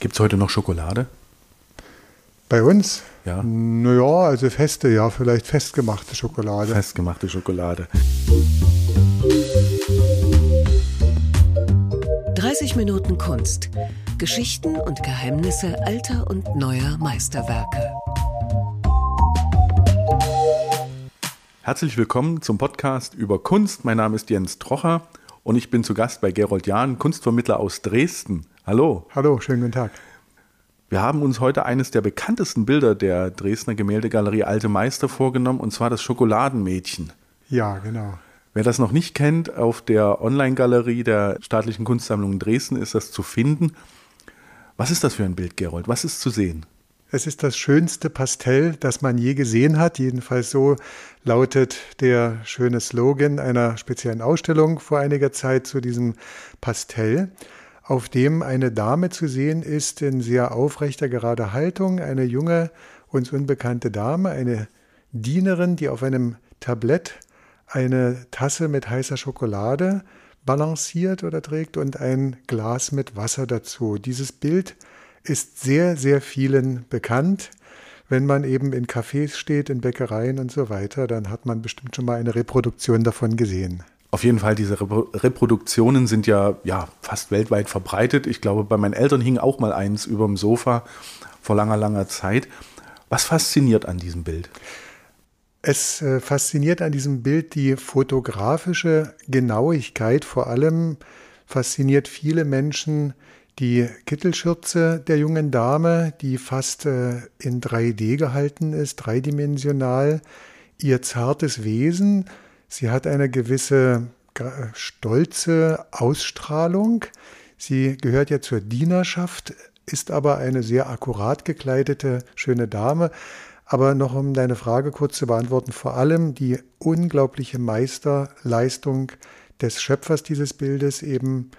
Gibt es heute noch Schokolade? Bei uns? Ja. Naja, also feste, ja, vielleicht festgemachte Schokolade. Festgemachte Schokolade. 30 Minuten Kunst. Geschichten und Geheimnisse alter und neuer Meisterwerke. Herzlich willkommen zum Podcast über Kunst. Mein Name ist Jens Trocher und ich bin zu Gast bei Gerold Jahn, Kunstvermittler aus Dresden. Hallo. Hallo, schönen guten Tag. Wir haben uns heute eines der bekanntesten Bilder der Dresdner Gemäldegalerie Alte Meister vorgenommen, und zwar das Schokoladenmädchen. Ja, genau. Wer das noch nicht kennt, auf der Online-Galerie der Staatlichen Kunstsammlung in Dresden ist das zu finden. Was ist das für ein Bild, Gerold? Was ist zu sehen? Es ist das schönste Pastell, das man je gesehen hat. Jedenfalls so lautet der schöne Slogan einer speziellen Ausstellung vor einiger Zeit zu diesem Pastell auf dem eine Dame zu sehen ist in sehr aufrechter, gerader Haltung, eine junge, uns unbekannte Dame, eine Dienerin, die auf einem Tablett eine Tasse mit heißer Schokolade balanciert oder trägt und ein Glas mit Wasser dazu. Dieses Bild ist sehr, sehr vielen bekannt. Wenn man eben in Cafés steht, in Bäckereien und so weiter, dann hat man bestimmt schon mal eine Reproduktion davon gesehen. Auf jeden Fall, diese Reproduktionen sind ja, ja fast weltweit verbreitet. Ich glaube, bei meinen Eltern hing auch mal eins über dem Sofa vor langer, langer Zeit. Was fasziniert an diesem Bild? Es äh, fasziniert an diesem Bild die fotografische Genauigkeit. Vor allem fasziniert viele Menschen die Kittelschürze der jungen Dame, die fast äh, in 3D gehalten ist, dreidimensional. Ihr zartes Wesen, Sie hat eine gewisse stolze Ausstrahlung. Sie gehört ja zur Dienerschaft, ist aber eine sehr akkurat gekleidete, schöne Dame. Aber noch um deine Frage kurz zu beantworten, vor allem die unglaubliche Meisterleistung des Schöpfers dieses Bildes, eben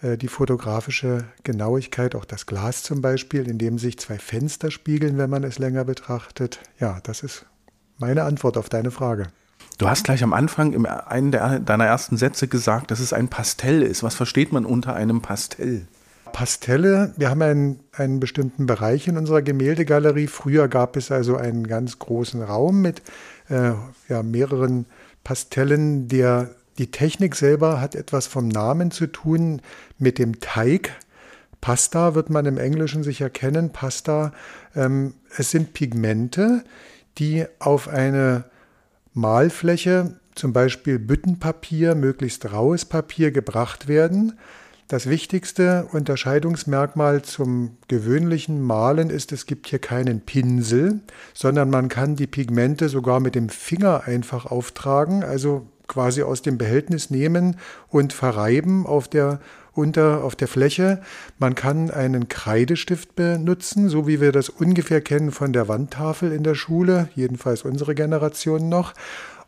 äh, die fotografische Genauigkeit, auch das Glas zum Beispiel, in dem sich zwei Fenster spiegeln, wenn man es länger betrachtet. Ja, das ist meine Antwort auf deine Frage. Du hast gleich am Anfang in einem deiner ersten Sätze gesagt, dass es ein Pastell ist. Was versteht man unter einem Pastell? Pastelle, wir haben einen, einen bestimmten Bereich in unserer Gemäldegalerie. Früher gab es also einen ganz großen Raum mit äh, ja, mehreren Pastellen. Der, die Technik selber hat etwas vom Namen zu tun mit dem Teig. Pasta wird man im Englischen sicher kennen. Pasta, ähm, es sind Pigmente, die auf eine Malfläche, zum Beispiel Büttenpapier, möglichst raues Papier gebracht werden. Das wichtigste Unterscheidungsmerkmal zum gewöhnlichen Malen ist, es gibt hier keinen Pinsel, sondern man kann die Pigmente sogar mit dem Finger einfach auftragen, also quasi aus dem Behältnis nehmen und verreiben auf der unter auf der Fläche. Man kann einen Kreidestift benutzen, so wie wir das ungefähr kennen von der Wandtafel in der Schule, jedenfalls unsere Generation noch.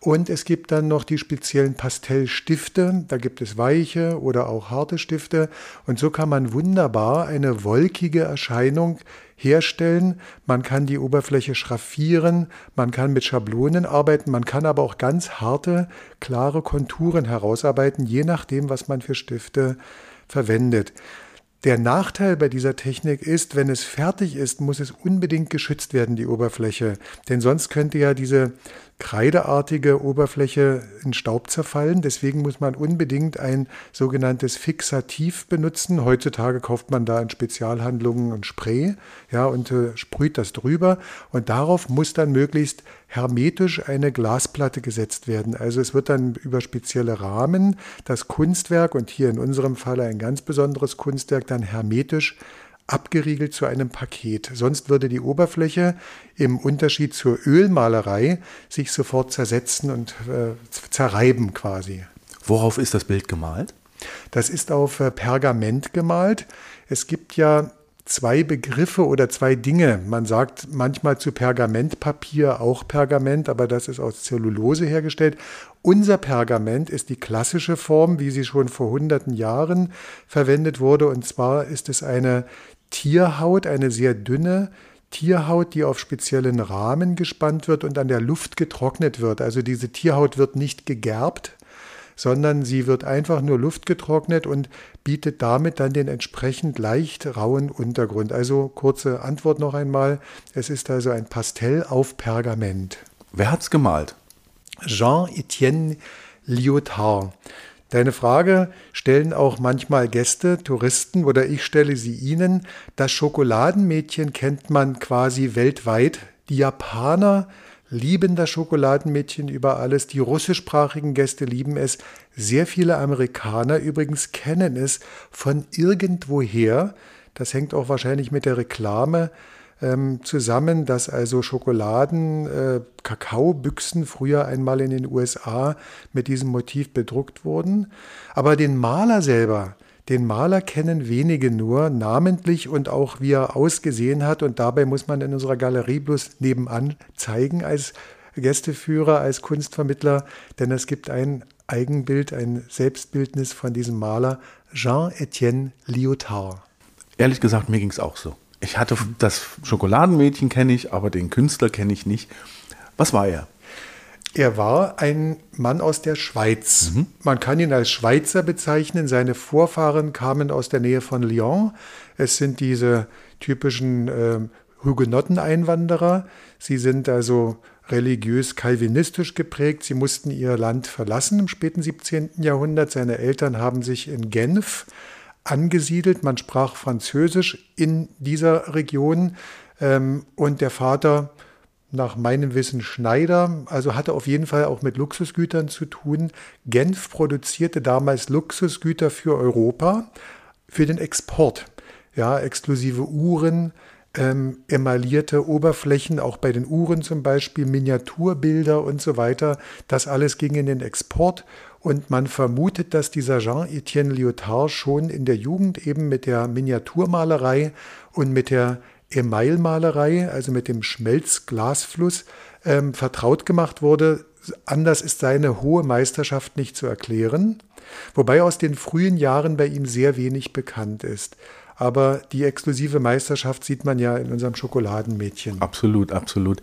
Und es gibt dann noch die speziellen Pastellstifte. Da gibt es weiche oder auch harte Stifte. Und so kann man wunderbar eine wolkige Erscheinung herstellen. Man kann die Oberfläche schraffieren. Man kann mit Schablonen arbeiten. Man kann aber auch ganz harte, klare Konturen herausarbeiten, je nachdem, was man für Stifte verwendet. Der Nachteil bei dieser Technik ist, wenn es fertig ist, muss es unbedingt geschützt werden, die Oberfläche. Denn sonst könnte ja diese kreideartige Oberfläche in Staub zerfallen. Deswegen muss man unbedingt ein sogenanntes Fixativ benutzen. Heutzutage kauft man da in Spezialhandlungen ein Spray ja, und äh, sprüht das drüber. Und darauf muss dann möglichst hermetisch eine Glasplatte gesetzt werden. Also es wird dann über spezielle Rahmen das Kunstwerk und hier in unserem Fall ein ganz besonderes Kunstwerk dann hermetisch abgeriegelt zu einem Paket. Sonst würde die Oberfläche im Unterschied zur Ölmalerei sich sofort zersetzen und äh, zerreiben quasi. Worauf ist das Bild gemalt? Das ist auf äh, Pergament gemalt. Es gibt ja zwei Begriffe oder zwei Dinge. Man sagt manchmal zu Pergamentpapier auch Pergament, aber das ist aus Zellulose hergestellt. Unser Pergament ist die klassische Form, wie sie schon vor hunderten Jahren verwendet wurde. Und zwar ist es eine Tierhaut, eine sehr dünne Tierhaut, die auf speziellen Rahmen gespannt wird und an der Luft getrocknet wird. Also diese Tierhaut wird nicht gegerbt, sondern sie wird einfach nur luftgetrocknet und bietet damit dann den entsprechend leicht rauen Untergrund. Also kurze Antwort noch einmal. Es ist also ein Pastell auf Pergament. Wer hat's gemalt? Jean-Étienne Lyotard. Deine Frage stellen auch manchmal Gäste, Touristen oder ich stelle sie ihnen. Das Schokoladenmädchen kennt man quasi weltweit. Die Japaner lieben das Schokoladenmädchen über alles. Die russischsprachigen Gäste lieben es. Sehr viele Amerikaner übrigens kennen es von irgendwoher. Das hängt auch wahrscheinlich mit der Reklame ähm, zusammen, dass also Schokoladen, äh, Kakaobüchsen früher einmal in den USA mit diesem Motiv bedruckt wurden. Aber den Maler selber, den Maler kennen wenige nur, namentlich und auch wie er ausgesehen hat. Und dabei muss man in unserer Galerie bloß nebenan zeigen als Gästeführer, als Kunstvermittler, denn es gibt ein Eigenbild, ein Selbstbildnis von diesem Maler, Jean-Étienne Lyotard. Ehrlich gesagt, mir ging es auch so. Ich hatte das Schokoladenmädchen kenne ich, aber den Künstler kenne ich nicht. Was war er? Er war ein Mann aus der Schweiz. Mhm. Man kann ihn als Schweizer bezeichnen. Seine Vorfahren kamen aus der Nähe von Lyon. Es sind diese typischen äh, Hugenotten-Einwanderer. Sie sind also religiös kalvinistisch geprägt. Sie mussten ihr Land verlassen im späten 17. Jahrhundert. Seine Eltern haben sich in Genf angesiedelt. Man sprach Französisch in dieser Region ähm, und der Vater nach meinem Wissen Schneider, also hatte auf jeden Fall auch mit Luxusgütern zu tun. Genf produzierte damals Luxusgüter für Europa, für den Export. Ja, exklusive Uhren, ähm, emaillierte Oberflächen, auch bei den Uhren zum Beispiel, Miniaturbilder und so weiter. Das alles ging in den Export und man vermutet, dass dieser Jean-Étienne Lyotard schon in der Jugend eben mit der Miniaturmalerei und mit der Emailmalerei, also mit dem Schmelzglasfluss, ähm, vertraut gemacht wurde. Anders ist seine hohe Meisterschaft nicht zu erklären, wobei aus den frühen Jahren bei ihm sehr wenig bekannt ist. Aber die exklusive Meisterschaft sieht man ja in unserem Schokoladenmädchen. Absolut, absolut.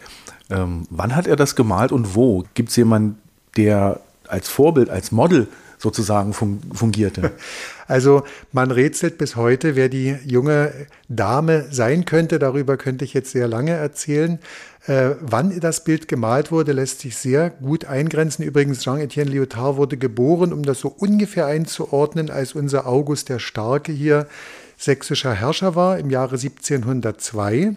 Ähm, wann hat er das gemalt und wo? Gibt es jemanden, der als Vorbild, als Model sozusagen fungierte. Also man rätselt bis heute, wer die junge Dame sein könnte. Darüber könnte ich jetzt sehr lange erzählen. Äh, wann das Bild gemalt wurde, lässt sich sehr gut eingrenzen. Übrigens, Jean-Étienne Lyotard wurde geboren, um das so ungefähr einzuordnen, als unser August der Starke hier sächsischer Herrscher war im Jahre 1702.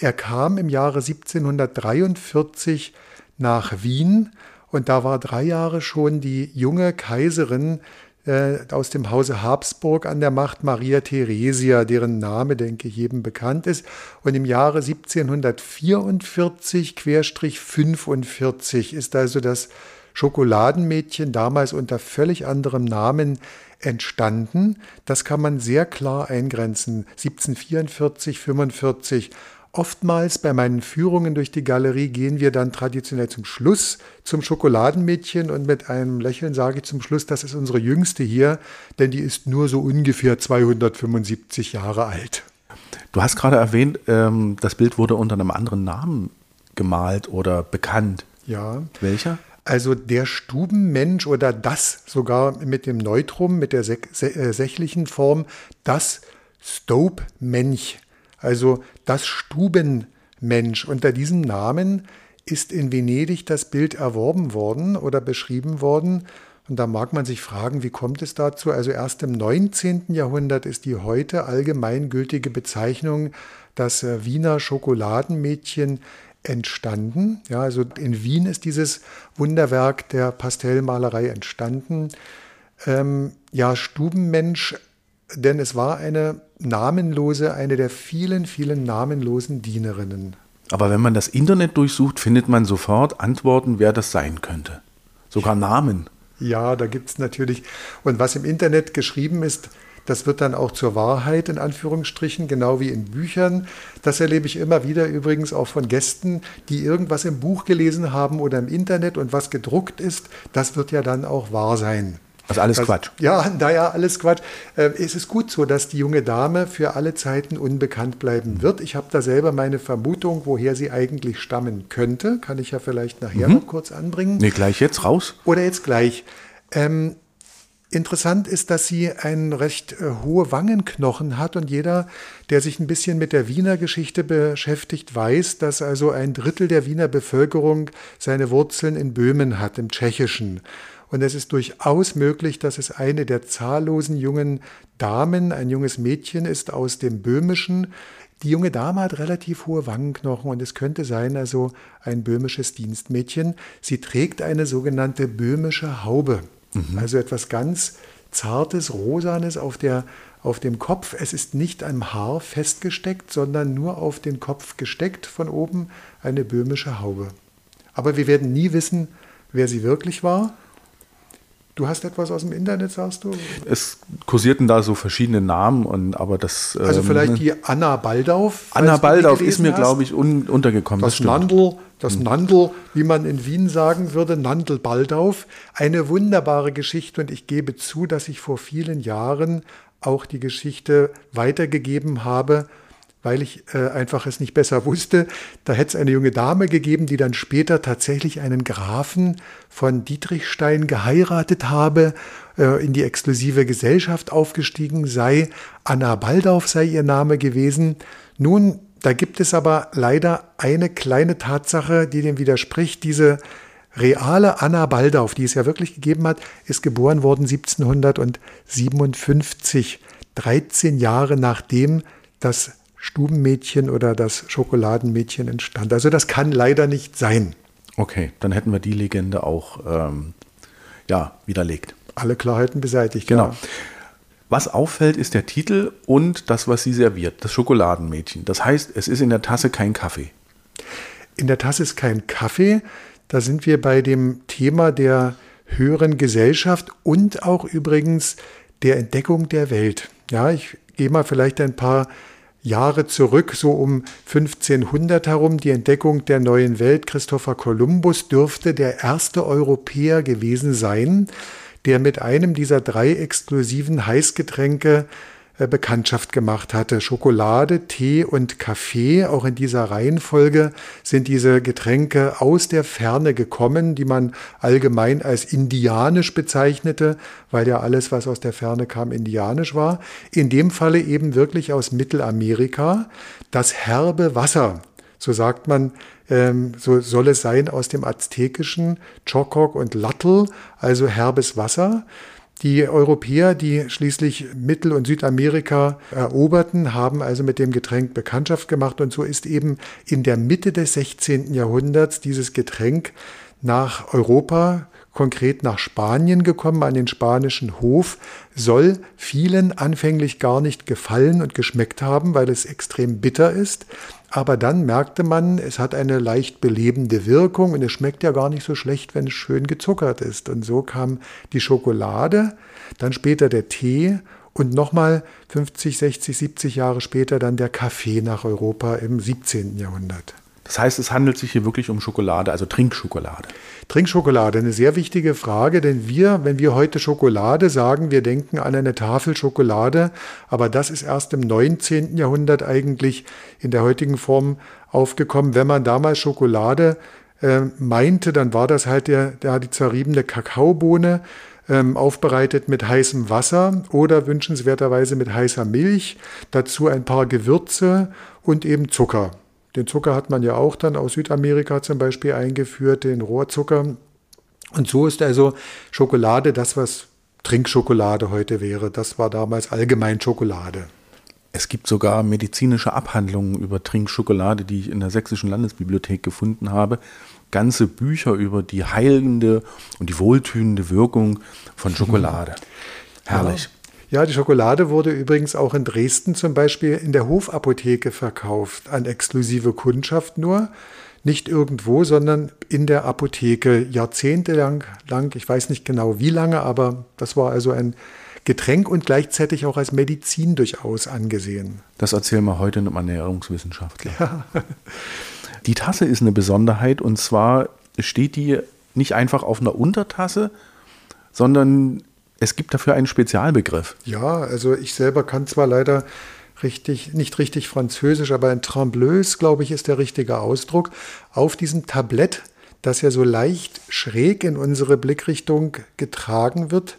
Er kam im Jahre 1743 nach Wien und da war drei Jahre schon die junge Kaiserin äh, aus dem Hause Habsburg an der Macht, Maria Theresia, deren Name, denke ich, jedem bekannt ist. Und im Jahre 1744-45 ist also das Schokoladenmädchen damals unter völlig anderem Namen entstanden. Das kann man sehr klar eingrenzen. 1744, 45 Oftmals bei meinen Führungen durch die Galerie gehen wir dann traditionell zum Schluss zum Schokoladenmädchen und mit einem Lächeln sage ich zum Schluss, das ist unsere jüngste hier, denn die ist nur so ungefähr 275 Jahre alt. Du hast gerade erwähnt, ähm, das Bild wurde unter einem anderen Namen gemalt oder bekannt. Ja. Welcher? Also der Stubenmensch oder das sogar mit dem Neutrum, mit der äh, sächlichen Form, das Stope-Mensch also das Stubenmensch. Unter diesem Namen ist in Venedig das Bild erworben worden oder beschrieben worden. Und da mag man sich fragen, wie kommt es dazu? Also erst im 19. Jahrhundert ist die heute allgemeingültige Bezeichnung das äh, Wiener Schokoladenmädchen entstanden. Ja, also in Wien ist dieses Wunderwerk der Pastellmalerei entstanden. Ähm, ja, Stubenmensch denn es war eine namenlose, eine der vielen, vielen namenlosen Dienerinnen. Aber wenn man das Internet durchsucht, findet man sofort Antworten, wer das sein könnte. Sogar Namen. Ja, da gibt es natürlich. Und was im Internet geschrieben ist, das wird dann auch zur Wahrheit in Anführungsstrichen, genau wie in Büchern. Das erlebe ich immer wieder übrigens auch von Gästen, die irgendwas im Buch gelesen haben oder im Internet und was gedruckt ist, das wird ja dann auch wahr sein. Also alles das, Quatsch. Ja, naja, alles Quatsch. Äh, es ist gut so, dass die junge Dame für alle Zeiten unbekannt bleiben wird. Ich habe da selber meine Vermutung, woher sie eigentlich stammen könnte. Kann ich ja vielleicht nachher mhm. noch kurz anbringen. Nee, gleich jetzt raus. Oder jetzt gleich. Ähm, Interessant ist, dass sie einen recht äh, hohe Wangenknochen hat und jeder, der sich ein bisschen mit der Wiener Geschichte beschäftigt, weiß, dass also ein Drittel der Wiener Bevölkerung seine Wurzeln in Böhmen hat, im Tschechischen. Und es ist durchaus möglich, dass es eine der zahllosen jungen Damen, ein junges Mädchen ist aus dem Böhmischen. Die junge Dame hat relativ hohe Wangenknochen und es könnte sein, also ein böhmisches Dienstmädchen. Sie trägt eine sogenannte böhmische Haube. Mhm. Also etwas ganz Zartes, Rosanes auf, der, auf dem Kopf. Es ist nicht am Haar festgesteckt, sondern nur auf den Kopf gesteckt von oben eine böhmische Haube. Aber wir werden nie wissen, wer sie wirklich war. Du hast etwas aus dem Internet, sagst du? Es kursierten da so verschiedene Namen, und, aber das. Also ähm, vielleicht die Anna Baldauf. Anna Baldauf ist mir, glaube ich, un, untergekommen. Das, das Nandl, das hm. Nandl, wie man in Wien sagen würde, Nandl Baldauf. Eine wunderbare Geschichte und ich gebe zu, dass ich vor vielen Jahren auch die Geschichte weitergegeben habe weil ich äh, einfach es nicht besser wusste. Da hätte es eine junge Dame gegeben, die dann später tatsächlich einen Grafen von Dietrichstein geheiratet habe, äh, in die exklusive Gesellschaft aufgestiegen sei. Anna Baldauf sei ihr Name gewesen. Nun, da gibt es aber leider eine kleine Tatsache, die dem widerspricht. Diese reale Anna Baldauf, die es ja wirklich gegeben hat, ist geboren worden 1757, 13 Jahre nachdem das Stubenmädchen oder das Schokoladenmädchen entstand. Also das kann leider nicht sein. Okay, dann hätten wir die Legende auch ähm, ja, widerlegt. Alle Klarheiten beseitigt. Genau. Ja. Was auffällt, ist der Titel und das, was sie serviert, das Schokoladenmädchen. Das heißt, es ist in der Tasse kein Kaffee. In der Tasse ist kein Kaffee. Da sind wir bei dem Thema der höheren Gesellschaft und auch übrigens der Entdeckung der Welt. Ja, ich gehe mal vielleicht ein paar Jahre zurück, so um 1500 herum, die Entdeckung der neuen Welt. Christopher Columbus dürfte der erste Europäer gewesen sein, der mit einem dieser drei exklusiven Heißgetränke Bekanntschaft gemacht hatte. Schokolade, Tee und Kaffee, auch in dieser Reihenfolge sind diese Getränke aus der Ferne gekommen, die man allgemein als indianisch bezeichnete, weil ja alles, was aus der Ferne kam, indianisch war. In dem Falle eben wirklich aus Mittelamerika. Das herbe Wasser, so sagt man, ähm, so soll es sein aus dem Aztekischen, Chokok und Lattel, also herbes Wasser. Die Europäer, die schließlich Mittel- und Südamerika eroberten, haben also mit dem Getränk Bekanntschaft gemacht und so ist eben in der Mitte des 16. Jahrhunderts dieses Getränk nach Europa konkret nach Spanien gekommen, an den spanischen Hof, soll vielen anfänglich gar nicht gefallen und geschmeckt haben, weil es extrem bitter ist. Aber dann merkte man, es hat eine leicht belebende Wirkung und es schmeckt ja gar nicht so schlecht, wenn es schön gezuckert ist. Und so kam die Schokolade, dann später der Tee und nochmal 50, 60, 70 Jahre später dann der Kaffee nach Europa im 17. Jahrhundert. Das heißt, es handelt sich hier wirklich um Schokolade, also Trinkschokolade. Trinkschokolade, eine sehr wichtige Frage, denn wir, wenn wir heute Schokolade sagen, wir denken an eine Tafel Schokolade, aber das ist erst im 19. Jahrhundert eigentlich in der heutigen Form aufgekommen. Wenn man damals Schokolade äh, meinte, dann war das halt der, der die zerriebene Kakaobohne, ähm, aufbereitet mit heißem Wasser oder wünschenswerterweise mit heißer Milch, dazu ein paar Gewürze und eben Zucker. Den Zucker hat man ja auch dann aus Südamerika zum Beispiel eingeführt, den Rohrzucker. Und so ist also Schokolade das, was Trinkschokolade heute wäre. Das war damals allgemein Schokolade. Es gibt sogar medizinische Abhandlungen über Trinkschokolade, die ich in der Sächsischen Landesbibliothek gefunden habe. Ganze Bücher über die heilende und die wohltönende Wirkung von Schokolade. Herrlich. Ja, die Schokolade wurde übrigens auch in Dresden zum Beispiel in der Hofapotheke verkauft, an exklusive Kundschaft nur. Nicht irgendwo, sondern in der Apotheke jahrzehntelang, lang, ich weiß nicht genau wie lange, aber das war also ein Getränk und gleichzeitig auch als Medizin durchaus angesehen. Das erzählen wir heute einem Ernährungswissenschaftler. Ja. Die Tasse ist eine Besonderheit und zwar steht die nicht einfach auf einer Untertasse, sondern es gibt dafür einen Spezialbegriff. Ja, also ich selber kann zwar leider richtig, nicht richtig Französisch, aber ein Trembleuse, glaube ich, ist der richtige Ausdruck. Auf diesem Tablett, das ja so leicht schräg in unsere Blickrichtung getragen wird,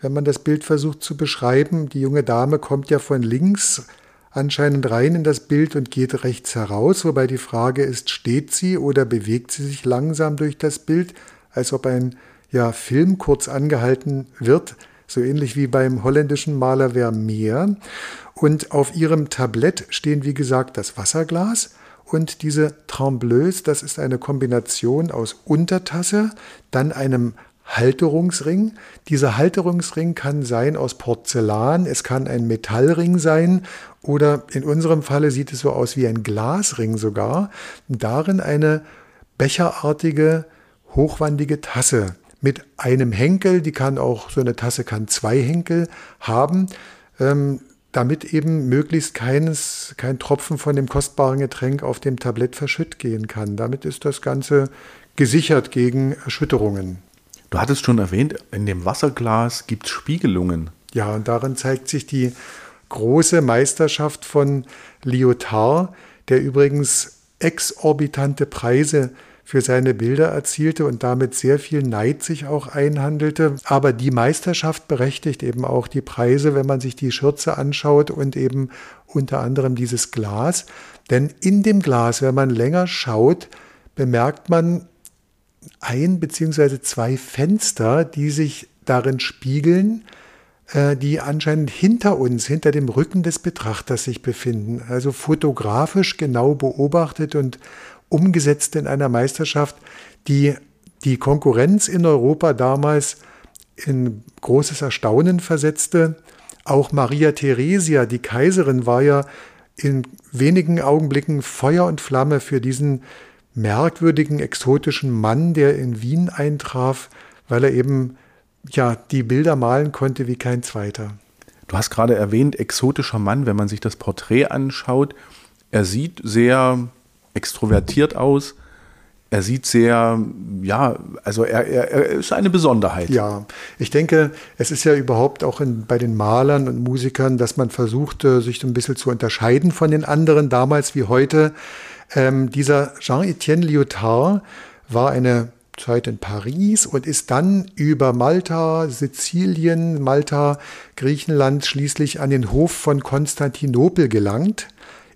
wenn man das Bild versucht zu beschreiben. Die junge Dame kommt ja von links anscheinend rein in das Bild und geht rechts heraus, wobei die Frage ist, steht sie oder bewegt sie sich langsam durch das Bild, als ob ein ja, Film kurz angehalten wird, so ähnlich wie beim holländischen Maler Vermeer. Und auf ihrem Tablett stehen, wie gesagt, das Wasserglas und diese Trembleuse, das ist eine Kombination aus Untertasse, dann einem Halterungsring. Dieser Halterungsring kann sein aus Porzellan, es kann ein Metallring sein oder in unserem Falle sieht es so aus wie ein Glasring sogar. Darin eine becherartige, hochwandige Tasse mit einem Henkel, die kann auch, so eine Tasse kann zwei Henkel haben, ähm, damit eben möglichst keines, kein Tropfen von dem kostbaren Getränk auf dem Tablett verschütt gehen kann. Damit ist das Ganze gesichert gegen Erschütterungen. Du hattest schon erwähnt, in dem Wasserglas gibt es Spiegelungen. Ja, und darin zeigt sich die große Meisterschaft von Lyotard, der übrigens exorbitante Preise für seine Bilder erzielte und damit sehr viel Neid sich auch einhandelte. Aber die Meisterschaft berechtigt eben auch die Preise, wenn man sich die Schürze anschaut und eben unter anderem dieses Glas. Denn in dem Glas, wenn man länger schaut, bemerkt man ein bzw. zwei Fenster, die sich darin spiegeln, äh, die anscheinend hinter uns, hinter dem Rücken des Betrachters sich befinden. Also fotografisch genau beobachtet und umgesetzt in einer Meisterschaft, die die Konkurrenz in Europa damals in großes Erstaunen versetzte. Auch Maria Theresia, die Kaiserin, war ja in wenigen Augenblicken Feuer und Flamme für diesen merkwürdigen, exotischen Mann, der in Wien eintraf, weil er eben ja die Bilder malen konnte wie kein zweiter. Du hast gerade erwähnt, exotischer Mann, wenn man sich das Porträt anschaut. Er sieht sehr extrovertiert aus. Er sieht sehr, ja, also er, er, er, ist eine Besonderheit. Ja, ich denke, es ist ja überhaupt auch in, bei den Malern und Musikern, dass man versucht, sich so ein bisschen zu unterscheiden von den anderen, damals wie heute. Ähm, dieser Jean-Etienne Lyotard war eine Zeit in Paris und ist dann über Malta, Sizilien, Malta, Griechenland schließlich an den Hof von Konstantinopel gelangt,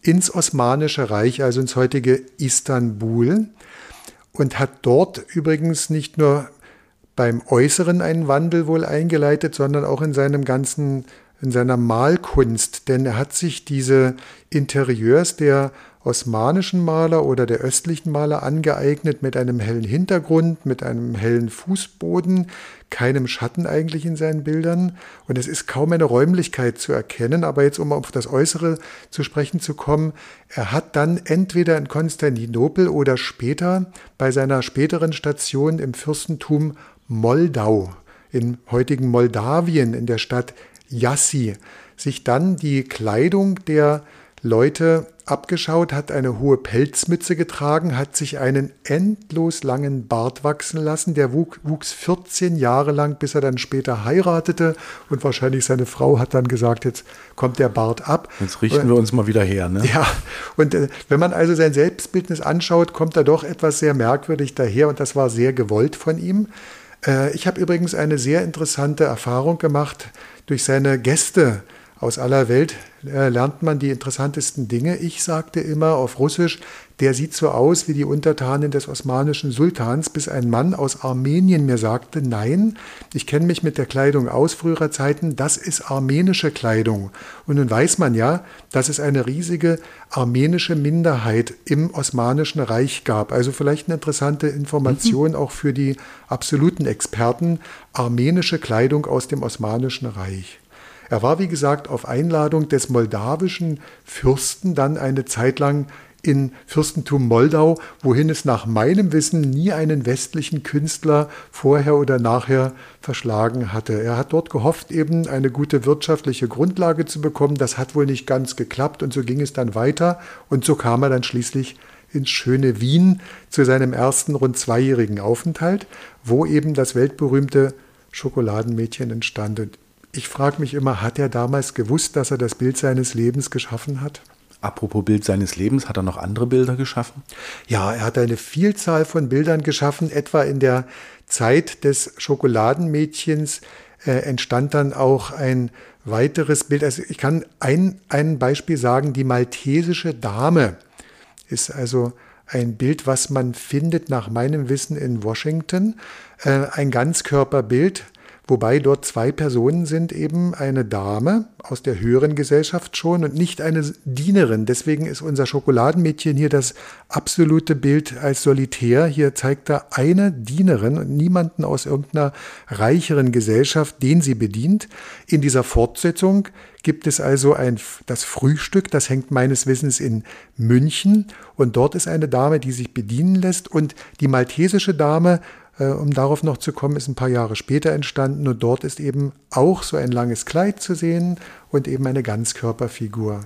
ins Osmanische Reich, also ins heutige Istanbul, und hat dort übrigens nicht nur beim Äußeren einen Wandel wohl eingeleitet, sondern auch in seinem ganzen, in seiner Malkunst, denn er hat sich diese Interieurs der osmanischen Maler oder der östlichen Maler angeeignet mit einem hellen Hintergrund, mit einem hellen Fußboden, keinem Schatten eigentlich in seinen Bildern. Und es ist kaum eine Räumlichkeit zu erkennen, aber jetzt um auf das Äußere zu sprechen zu kommen, er hat dann entweder in Konstantinopel oder später bei seiner späteren Station im Fürstentum Moldau, im heutigen Moldawien in der Stadt Jassi, sich dann die Kleidung der Leute abgeschaut, hat eine hohe Pelzmütze getragen, hat sich einen endlos langen Bart wachsen lassen. Der wuchs 14 Jahre lang, bis er dann später heiratete. Und wahrscheinlich seine Frau hat dann gesagt, jetzt kommt der Bart ab. Jetzt richten wir uns mal wieder her. Ne? Ja, und äh, wenn man also sein Selbstbildnis anschaut, kommt er doch etwas sehr merkwürdig daher. Und das war sehr gewollt von ihm. Äh, ich habe übrigens eine sehr interessante Erfahrung gemacht durch seine Gäste aus aller Welt äh, lernt man die interessantesten Dinge. Ich sagte immer auf Russisch, der sieht so aus wie die Untertanen des osmanischen Sultans, bis ein Mann aus Armenien mir sagte, nein, ich kenne mich mit der Kleidung aus früherer Zeiten, das ist armenische Kleidung. Und nun weiß man ja, dass es eine riesige armenische Minderheit im Osmanischen Reich gab. Also vielleicht eine interessante Information mhm. auch für die absoluten Experten, armenische Kleidung aus dem Osmanischen Reich. Er war, wie gesagt, auf Einladung des moldawischen Fürsten dann eine Zeit lang in Fürstentum Moldau, wohin es nach meinem Wissen nie einen westlichen Künstler vorher oder nachher verschlagen hatte. Er hat dort gehofft, eben eine gute wirtschaftliche Grundlage zu bekommen. Das hat wohl nicht ganz geklappt und so ging es dann weiter und so kam er dann schließlich ins schöne Wien zu seinem ersten rund zweijährigen Aufenthalt, wo eben das weltberühmte Schokoladenmädchen entstand. Und ich frage mich immer, hat er damals gewusst, dass er das Bild seines Lebens geschaffen hat? Apropos Bild seines Lebens, hat er noch andere Bilder geschaffen? Ja, er hat eine Vielzahl von Bildern geschaffen, etwa in der Zeit des Schokoladenmädchens äh, entstand dann auch ein weiteres Bild. Also ich kann ein, ein Beispiel sagen, die maltesische Dame ist also ein Bild, was man findet nach meinem Wissen in Washington. Äh, ein Ganzkörperbild wobei dort zwei Personen sind, eben eine Dame aus der höheren Gesellschaft schon und nicht eine Dienerin. Deswegen ist unser Schokoladenmädchen hier das absolute Bild als Solitär. Hier zeigt er eine Dienerin und niemanden aus irgendeiner reicheren Gesellschaft, den sie bedient. In dieser Fortsetzung gibt es also ein, das Frühstück, das hängt meines Wissens in München und dort ist eine Dame, die sich bedienen lässt und die maltesische Dame um darauf noch zu kommen, ist ein paar Jahre später entstanden und dort ist eben auch so ein langes Kleid zu sehen und eben eine Ganzkörperfigur.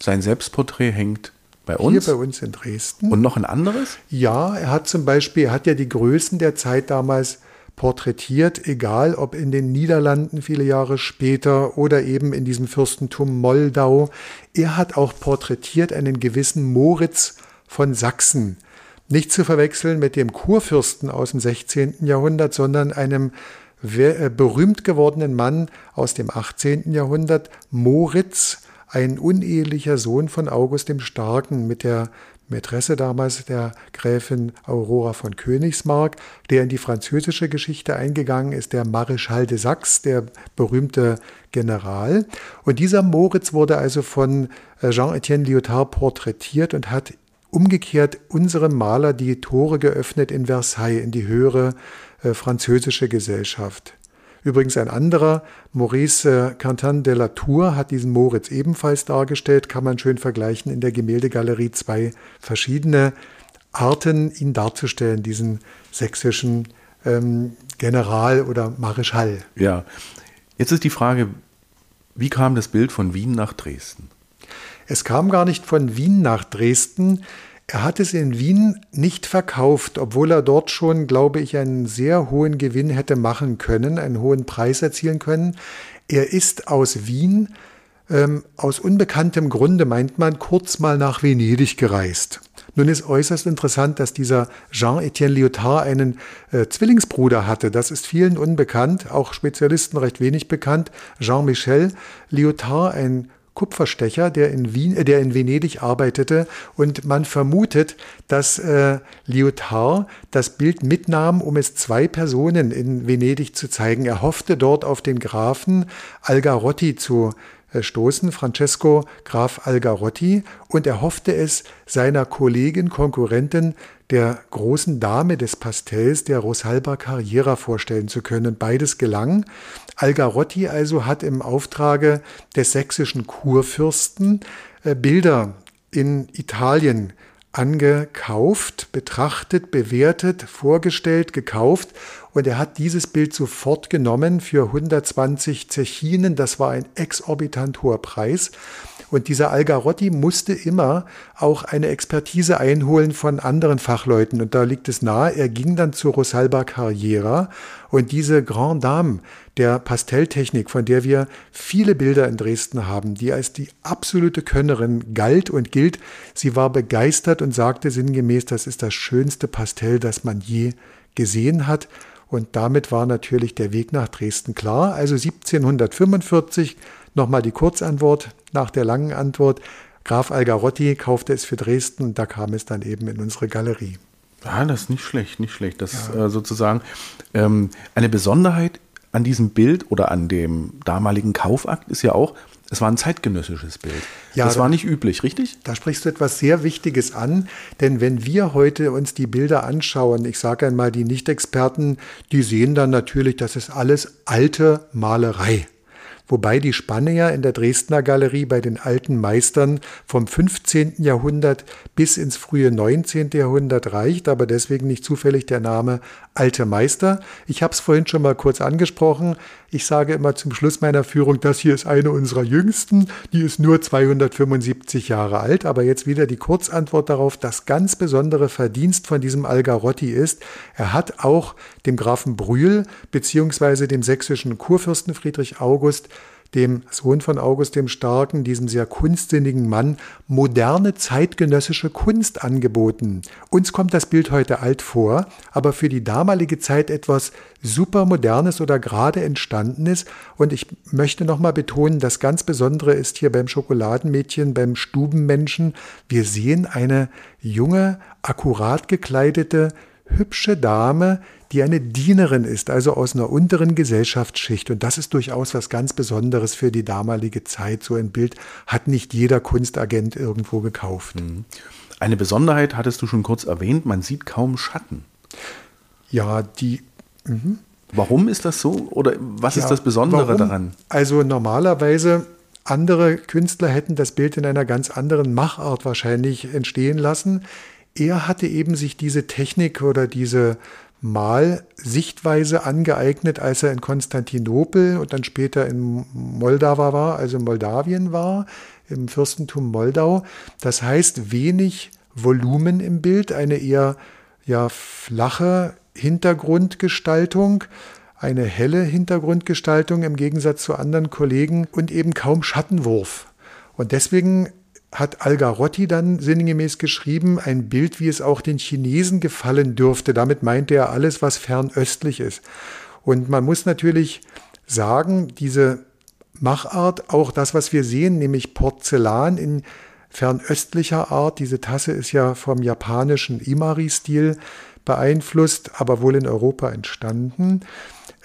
Sein Selbstporträt hängt bei uns? Hier bei uns in Dresden. Und noch ein anderes? Ja, er hat zum Beispiel, er hat ja die Größen der Zeit damals porträtiert, egal ob in den Niederlanden viele Jahre später oder eben in diesem Fürstentum Moldau. Er hat auch porträtiert einen gewissen Moritz von Sachsen. Nicht zu verwechseln mit dem Kurfürsten aus dem 16. Jahrhundert, sondern einem äh, berühmt gewordenen Mann aus dem 18. Jahrhundert, Moritz, ein unehelicher Sohn von August dem Starken mit der Mätresse damals, der Gräfin Aurora von Königsmark, der in die französische Geschichte eingegangen ist, der Maréchal de Saxe, der berühmte General. Und dieser Moritz wurde also von äh, Jean-Étienne Lyotard porträtiert und hat umgekehrt unserem Maler die Tore geöffnet in Versailles, in die höhere äh, französische Gesellschaft. Übrigens ein anderer, Maurice äh, Quentin de la Tour, hat diesen Moritz ebenfalls dargestellt, kann man schön vergleichen in der Gemäldegalerie zwei verschiedene Arten, ihn darzustellen, diesen sächsischen ähm, General oder Marischall. Ja, jetzt ist die Frage, wie kam das Bild von Wien nach Dresden? Es kam gar nicht von Wien nach Dresden. Er hat es in Wien nicht verkauft, obwohl er dort schon, glaube ich, einen sehr hohen Gewinn hätte machen können, einen hohen Preis erzielen können. Er ist aus Wien ähm, aus unbekanntem Grunde, meint man, kurz mal nach Venedig gereist. Nun ist äußerst interessant, dass dieser Jean-Étienne Lyotard einen äh, Zwillingsbruder hatte. Das ist vielen unbekannt, auch Spezialisten recht wenig bekannt. Jean-Michel Lyotard, ein Kupferstecher, der in Wien, äh, der in Venedig arbeitete und man vermutet, dass äh, Lyotard das Bild mitnahm, um es zwei Personen in Venedig zu zeigen. Er hoffte dort auf den Grafen Algarotti zu stoßen, Francesco Graf Algarotti, und er hoffte es seiner Kollegin, Konkurrentin der großen Dame des Pastells, der Rosalba Carriera, vorstellen zu können. Beides gelang. Algarotti also hat im Auftrage des sächsischen Kurfürsten äh, Bilder in Italien angekauft, betrachtet, bewertet, vorgestellt, gekauft und er hat dieses Bild sofort genommen für 120 Zechinen, das war ein exorbitant hoher Preis und dieser Algarotti musste immer auch eine Expertise einholen von anderen Fachleuten. Und da liegt es nahe, er ging dann zu Rosalba Carriera und diese Grand Dame der Pastelltechnik, von der wir viele Bilder in Dresden haben, die als die absolute Könnerin galt und gilt, sie war begeistert und sagte sinngemäß, das ist das schönste Pastell, das man je gesehen hat. Und damit war natürlich der Weg nach Dresden klar. Also 1745 Nochmal die Kurzantwort nach der langen Antwort. Graf Algarotti kaufte es für Dresden und da kam es dann eben in unsere Galerie. Ja, das ist nicht schlecht, nicht schlecht. Das ja. äh, sozusagen ähm, eine Besonderheit an diesem Bild oder an dem damaligen Kaufakt ist ja auch, es war ein zeitgenössisches Bild. Ja, das war nicht üblich, richtig? Da sprichst du etwas sehr Wichtiges an, denn wenn wir heute uns die Bilder anschauen, ich sage einmal, die Nicht-Experten, die sehen dann natürlich, das ist alles alte Malerei wobei die Spanne ja in der Dresdner Galerie bei den alten Meistern vom 15. Jahrhundert bis ins frühe 19. Jahrhundert reicht, aber deswegen nicht zufällig der Name Alte Meister. Ich habe es vorhin schon mal kurz angesprochen. Ich sage immer zum Schluss meiner Führung, das hier ist eine unserer jüngsten, die ist nur 275 Jahre alt, aber jetzt wieder die Kurzantwort darauf, das ganz besondere Verdienst von diesem Algarotti ist, er hat auch dem Grafen Brühl beziehungsweise dem sächsischen Kurfürsten Friedrich August dem Sohn von August dem Starken, diesem sehr kunstsinnigen Mann, moderne zeitgenössische Kunst angeboten. Uns kommt das Bild heute alt vor, aber für die damalige Zeit etwas supermodernes oder gerade entstandenes. Und ich möchte nochmal betonen, das ganz Besondere ist hier beim Schokoladenmädchen, beim Stubenmenschen, wir sehen eine junge, akkurat gekleidete, hübsche Dame, die eine Dienerin ist, also aus einer unteren Gesellschaftsschicht. Und das ist durchaus was ganz Besonderes für die damalige Zeit. So ein Bild hat nicht jeder Kunstagent irgendwo gekauft. Mhm. Eine Besonderheit hattest du schon kurz erwähnt, man sieht kaum Schatten. Ja, die. Mh. Warum ist das so? Oder was ja, ist das Besondere warum? daran? Also normalerweise andere Künstler hätten das Bild in einer ganz anderen Machart wahrscheinlich entstehen lassen. Er hatte eben sich diese Technik oder diese Malsichtweise angeeignet, als er in Konstantinopel und dann später in Moldau war, also Moldawien war, im Fürstentum Moldau. Das heißt, wenig Volumen im Bild, eine eher ja, flache Hintergrundgestaltung, eine helle Hintergrundgestaltung im Gegensatz zu anderen Kollegen und eben kaum Schattenwurf. Und deswegen hat Algarotti dann sinngemäß geschrieben, ein Bild, wie es auch den Chinesen gefallen dürfte. Damit meinte er alles, was fernöstlich ist. Und man muss natürlich sagen, diese Machart, auch das, was wir sehen, nämlich Porzellan in fernöstlicher Art, diese Tasse ist ja vom japanischen Imari-Stil beeinflusst, aber wohl in Europa entstanden.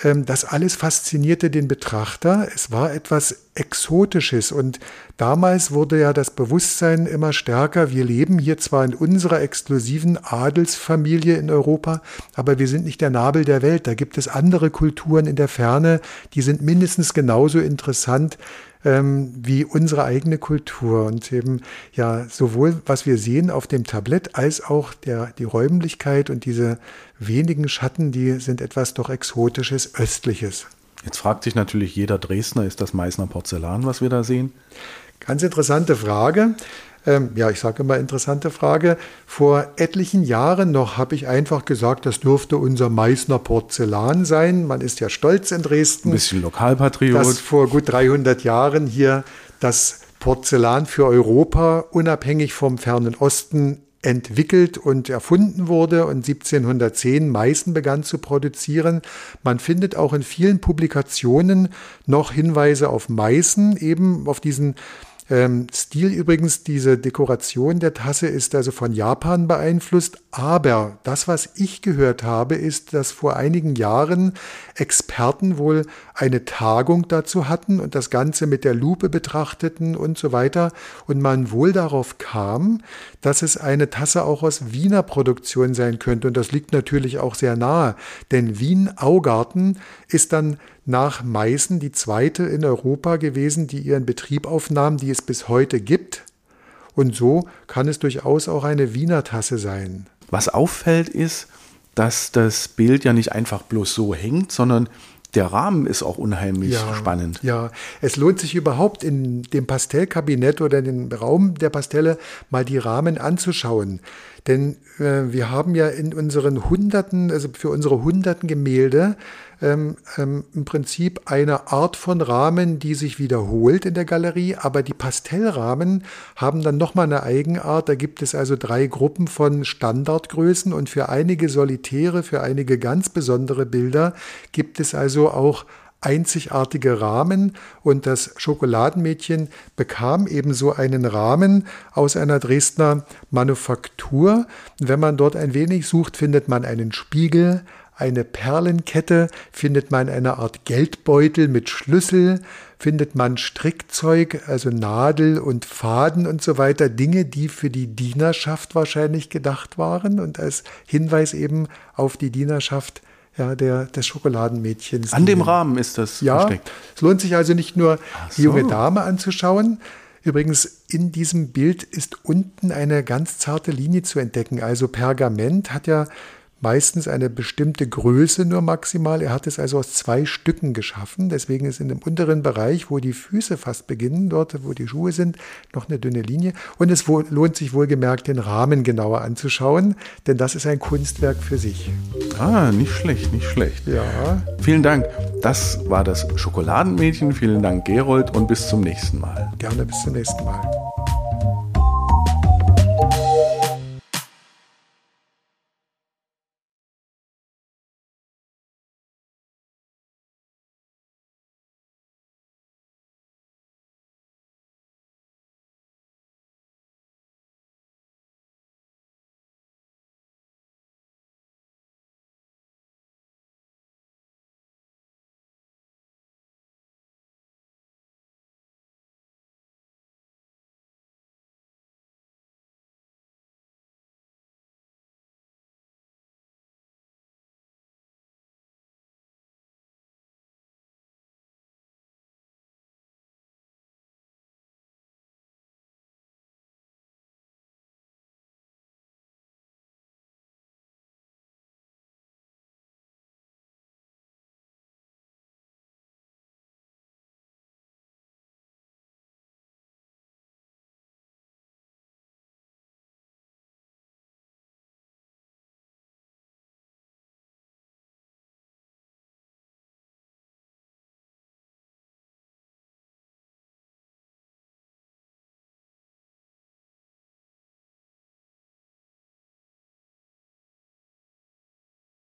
Ähm, das alles faszinierte den Betrachter. Es war etwas Exotisches und damals wurde ja das Bewusstsein immer stärker. Wir leben hier zwar in unserer exklusiven Adelsfamilie in Europa, aber wir sind nicht der Nabel der Welt. Da gibt es andere Kulturen in der Ferne, die sind mindestens genauso interessant ähm, wie unsere eigene Kultur. Und eben ja, sowohl was wir sehen auf dem Tablett als auch der, die Räumlichkeit und diese wenigen Schatten, die sind etwas doch Exotisches, Östliches. Jetzt fragt sich natürlich jeder Dresdner, ist das Meißner Porzellan, was wir da sehen? Ganz interessante Frage. Ähm, ja, ich sage immer interessante Frage. Vor etlichen Jahren noch habe ich einfach gesagt, das dürfte unser Meißner Porzellan sein. Man ist ja stolz in Dresden. Ein bisschen Lokalpatriot. Dass vor gut 300 Jahren hier das Porzellan für Europa unabhängig vom fernen Osten entwickelt und erfunden wurde und 1710 Meißen begann zu produzieren. Man findet auch in vielen Publikationen noch Hinweise auf Meißen, eben auf diesen ähm, Stil übrigens, diese Dekoration der Tasse ist also von Japan beeinflusst, aber das, was ich gehört habe, ist, dass vor einigen Jahren Experten wohl eine Tagung dazu hatten und das Ganze mit der Lupe betrachteten und so weiter und man wohl darauf kam, dass es eine Tasse auch aus Wiener Produktion sein könnte und das liegt natürlich auch sehr nahe, denn Wien Augarten ist dann nach Meißen die zweite in Europa gewesen, die ihren Betrieb aufnahm, die es bis heute gibt. Und so kann es durchaus auch eine Wiener Tasse sein. Was auffällt ist, dass das Bild ja nicht einfach bloß so hängt, sondern der Rahmen ist auch unheimlich ja, spannend. Ja, es lohnt sich überhaupt in dem Pastellkabinett oder in dem Raum der Pastelle mal die Rahmen anzuschauen. Denn äh, wir haben ja in unseren Hunderten, also für unsere hunderten Gemälde, ähm, ähm, im Prinzip eine Art von Rahmen, die sich wiederholt in der Galerie, aber die Pastellrahmen haben dann nochmal eine Eigenart. Da gibt es also drei Gruppen von Standardgrößen und für einige Solitäre, für einige ganz besondere Bilder gibt es also auch einzigartige Rahmen und das Schokoladenmädchen bekam ebenso einen Rahmen aus einer Dresdner Manufaktur. Wenn man dort ein wenig sucht, findet man einen Spiegel, eine Perlenkette, findet man eine Art Geldbeutel mit Schlüssel, findet man Strickzeug, also Nadel und Faden und so weiter, Dinge, die für die Dienerschaft wahrscheinlich gedacht waren und als Hinweis eben auf die Dienerschaft ja, der, des Schokoladenmädchens. An dem Rahmen ist das ja, versteckt. Es lohnt sich also nicht nur, so. die junge Dame anzuschauen. Übrigens, in diesem Bild ist unten eine ganz zarte Linie zu entdecken. Also Pergament hat ja meistens eine bestimmte Größe nur maximal. Er hat es also aus zwei Stücken geschaffen. Deswegen ist in dem unteren Bereich, wo die Füße fast beginnen, dort, wo die Schuhe sind, noch eine dünne Linie. Und es lohnt sich wohlgemerkt, den Rahmen genauer anzuschauen, denn das ist ein Kunstwerk für sich. Ah, nicht schlecht, nicht schlecht. Ja. Vielen Dank. Das war das Schokoladenmädchen. Vielen Dank, Gerold, und bis zum nächsten Mal. Gerne bis zum nächsten Mal.